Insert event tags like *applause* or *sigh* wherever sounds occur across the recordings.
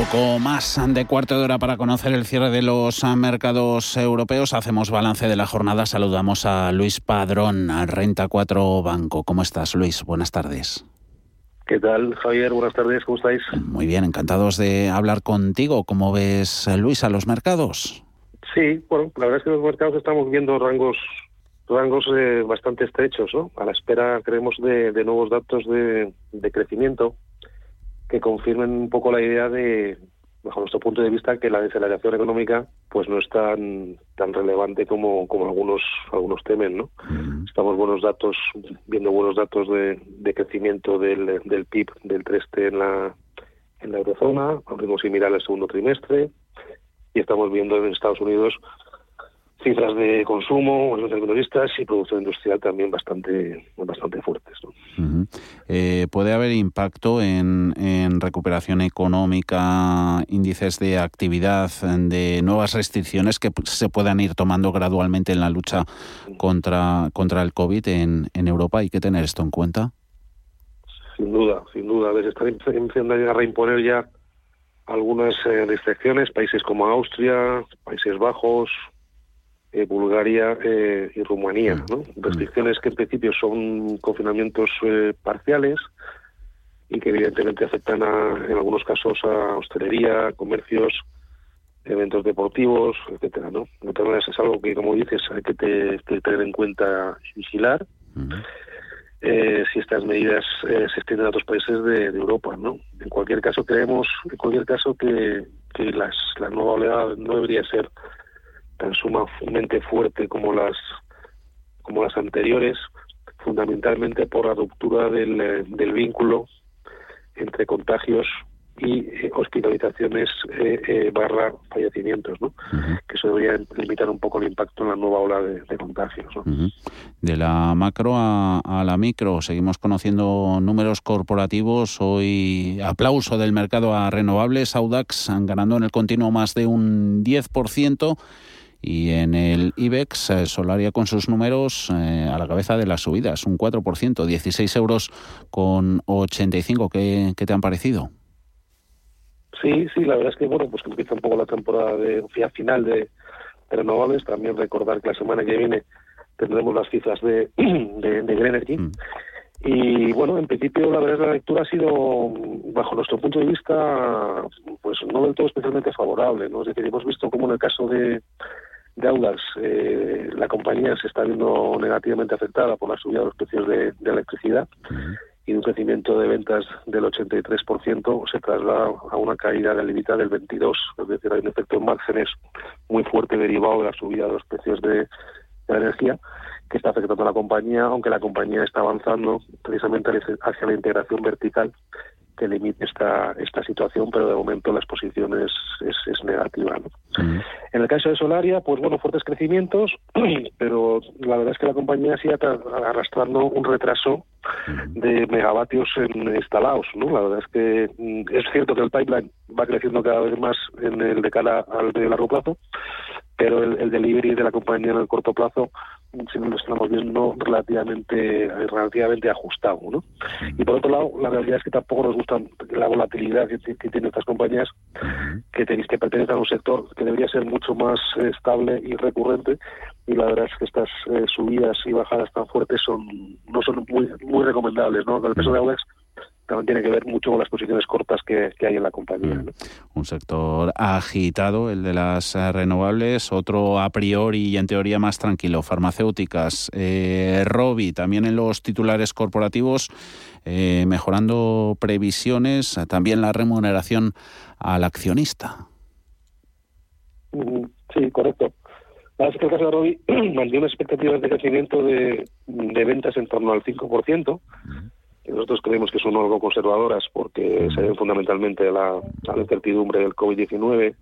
Poco más de cuarto de hora para conocer el cierre de los mercados europeos. Hacemos balance de la jornada. Saludamos a Luis Padrón, Renta 4 Banco. ¿Cómo estás, Luis? Buenas tardes. ¿Qué tal, Javier? Buenas tardes, ¿cómo estáis? Muy bien, encantados de hablar contigo. ¿Cómo ves, Luis, a los mercados? Sí, bueno, la verdad es que los mercados estamos viendo rangos rangos eh, bastante estrechos, ¿no? A la espera, creemos, de, nuevos datos de, de crecimiento que confirmen un poco la idea de, bajo nuestro punto de vista, que la deceleración económica pues no es tan tan relevante como, como algunos algunos temen, ¿no? Estamos buenos datos, viendo buenos datos de, de crecimiento del, del PIB del 3T en la en la eurozona, a un ritmo similar al segundo trimestre, y estamos viendo en Estados Unidos cifras de consumo, minoristas y producción industrial también bastante bastante fuertes. Eh, ¿Puede haber impacto en, en, recuperación económica, índices de actividad, de nuevas restricciones que se puedan ir tomando gradualmente en la lucha contra, contra el COVID en, en Europa? ¿Hay que tener esto en cuenta? Sin duda, sin duda. A ver, están empezando a reimponer ya algunas eh, restricciones, países como Austria, Países Bajos, eh, Bulgaria eh, y Rumanía. ¿no? Mm. Restricciones que en principio son confinamientos eh, parciales y que evidentemente afectan a, en algunos casos a hostelería, comercios, eventos deportivos, etcétera, ¿no? De todas maneras es algo que, como dices, hay que, tener en cuenta y vigilar. si estas medidas se extienden a otros países de, Europa, ¿no? En cualquier caso creemos, en cualquier caso que, que las, la nueva oleada no debería ser tan sumamente fuerte como las como las anteriores, fundamentalmente por la ruptura del, eh, del vínculo entre contagios y eh, hospitalizaciones eh, barra fallecimientos, ¿no? que eso debería limitar un poco el impacto en la nueva ola de, contagios. De la macro a, a, la micro, seguimos conociendo números corporativos. Hoy aplauso del mercado a renovables, Audax ganando en el continuo más de un 10%. Y en el IBEX, eh, Solaria con sus números eh, a la cabeza de las subidas, un 4%, 16 euros con 85. ¿Qué, qué te han parecido? Sí, sí, la verdad es que bueno, pues empieza un poco la temporada de final de, renovables. También recordar que la semana que viene tendremos las cifras de, *clears throat* de, de Green mm. Y bueno, en principio la verdad es que la lectura ha sido, bajo nuestro punto de vista, pues no del todo especialmente favorable. ¿no? Es decir, hemos visto como en el caso de, de Audax, eh, la compañía se está viendo negativamente afectada por la subida de los precios de, electricidad y un crecimiento de ventas del 83% se traslada a una caída de limita del 22%. Es decir, hay un efecto en márgenes muy fuerte derivado de la subida de los precios de, la energía que está afectando a la compañía, aunque la compañía está avanzando precisamente hacia la integración vertical que limite esta, esta situación, pero de momento la exposición es, es, negativa. En el caso de Solaria, pues bueno, fuertes crecimientos, *clears throat* pero la verdad es que la compañía sigue arrastrando un retraso de megavatios en instalados. ¿no? La verdad es que mm, es cierto que el pipeline va creciendo cada vez más en el de cara al medio largo plazo, pero el, el delivery de la compañía en el corto plazo siempre lo estamos viendo relativamente relativamente ajustado ¿no? y por otro lado la realidad es que tampoco nos gusta la volatilidad que, tienen estas compañías que tenéis que pertenecer a un sector que debería ser mucho más estable y recurrente y la verdad es que estas eh, subidas y bajadas tan fuertes son no son muy muy recomendables ¿no? el peso de Audex también tiene que ver mucho con las posiciones cortas que, hay en la compañía. Mm. Un sector agitado, el de las renovables, otro a priori y en teoría más tranquilo, farmacéuticas. Eh, Robi, también en los titulares corporativos, eh, mejorando previsiones, también la remuneración al accionista. Mm, sí, correcto. La verdad es que el caso de Robi *clears throat* mantiene expectativas de crecimiento de, ventas en torno al 5%. Nosotros creemos que son algo conservadoras porque se ven fundamentalmente a la, incertidumbre del COVID-19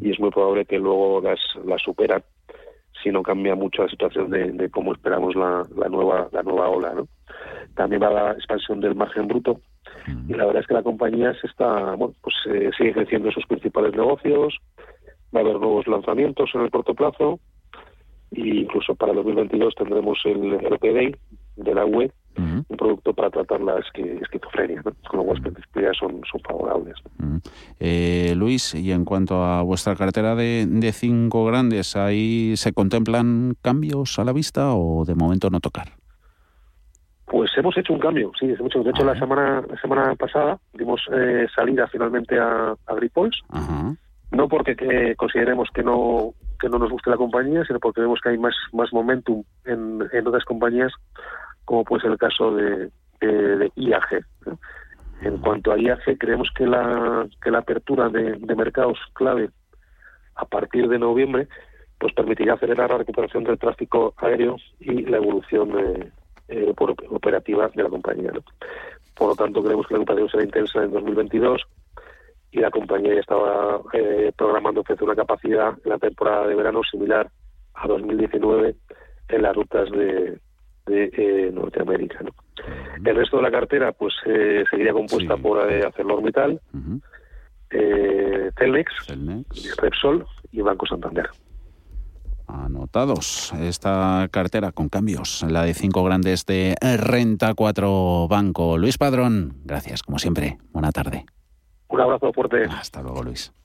y es muy probable que luego las, las superan si no cambia mucho la situación de, cómo esperamos la, la, nueva la nueva ola. ¿no? También va la expansión del margen bruto y la verdad es que la compañía se está bueno, pues eh, sigue creciendo sus principales negocios, va a haber nuevos lanzamientos en el corto plazo e incluso para 2022 tendremos el, el de la un producto para tratar la esquizofrenia, con lo cual las son, son favorables. Eh, Luis, y en cuanto a vuestra cartera de, de cinco grandes, ¿ahí se contemplan cambios a la vista o de momento no tocar? Pues hemos hecho un cambio, sí, hemos hecho. De hecho, la semana la semana pasada dimos eh, salida finalmente a, a Grifols. No porque que consideremos que no que no nos guste la compañía, sino porque vemos que hay más más momentum en, en otras compañías, como puede ser el caso de, IAG. En cuanto a IAG, creemos que la apertura de, mercados clave a partir de noviembre pues permitirá acelerar la recuperación del tráfico aéreo y la evolución eh, por operativa de la compañía. Por lo tanto, creemos que la recuperación será intensa en 2022 y la compañía ya estaba eh, programando ofrecer una capacidad en la temporada de verano similar a 2019 en las rutas de, de eh, Norteamérica. El resto de la cartera pues eh, seguiría compuesta por eh, ArcelorMittal, Telnex, Repsol y Banco Santander. Anotados esta cartera con cambios, la de cinco grandes de Renta 4 Banco. Luis Padrón, gracias como siempre. Buena tarde. Un abrazo fuerte. Hasta luego, Luis.